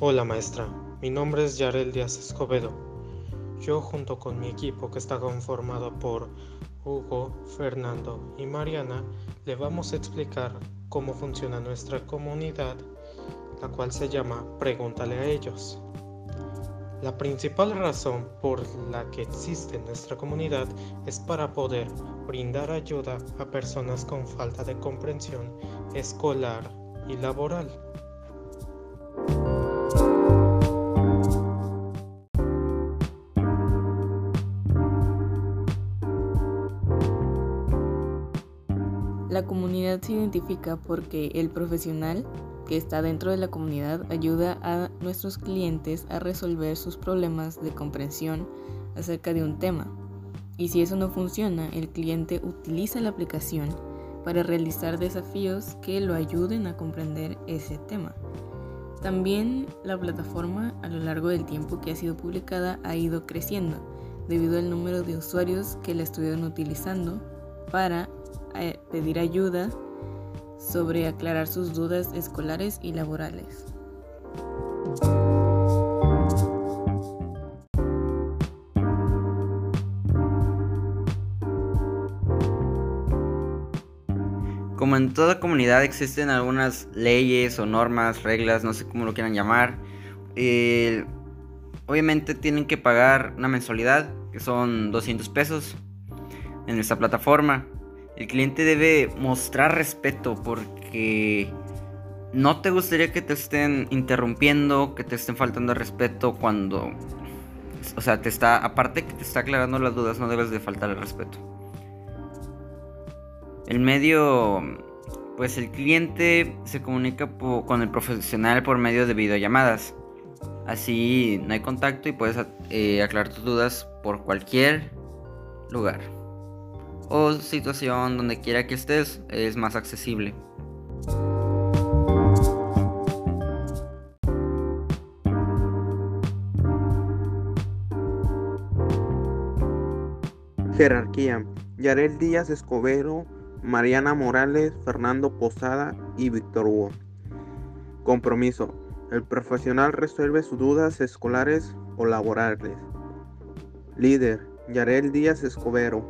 Hola maestra, mi nombre es Yarel Díaz Escobedo. Yo junto con mi equipo que está conformado por Hugo, Fernando y Mariana le vamos a explicar cómo funciona nuestra comunidad, la cual se llama Pregúntale a ellos. La principal razón por la que existe nuestra comunidad es para poder brindar ayuda a personas con falta de comprensión escolar y laboral. La comunidad se identifica porque el profesional que está dentro de la comunidad ayuda a nuestros clientes a resolver sus problemas de comprensión acerca de un tema. Y si eso no funciona, el cliente utiliza la aplicación para realizar desafíos que lo ayuden a comprender ese tema. También la plataforma a lo largo del tiempo que ha sido publicada ha ido creciendo debido al número de usuarios que la estuvieron utilizando para pedir ayuda sobre aclarar sus dudas escolares y laborales. Como en toda comunidad existen algunas leyes o normas, reglas, no sé cómo lo quieran llamar. obviamente tienen que pagar una mensualidad, que son 200 pesos, en esta plataforma. El cliente debe mostrar respeto porque no te gustaría que te estén interrumpiendo, que te estén faltando respeto cuando... O sea, te está, aparte que te está aclarando las dudas, no debes de faltar el respeto. El medio, pues el cliente se comunica con el profesional por medio de videollamadas. Así no hay contacto y puedes eh, aclarar tus dudas por cualquier lugar o situación donde quiera que estés es más accesible. Jerarquía. Yarel Díaz Escobedo, Mariana Morales, Fernando Posada y Víctor Hugo. Compromiso. El profesional resuelve sus dudas escolares o laborales. Líder. Yarel Díaz Escobedo.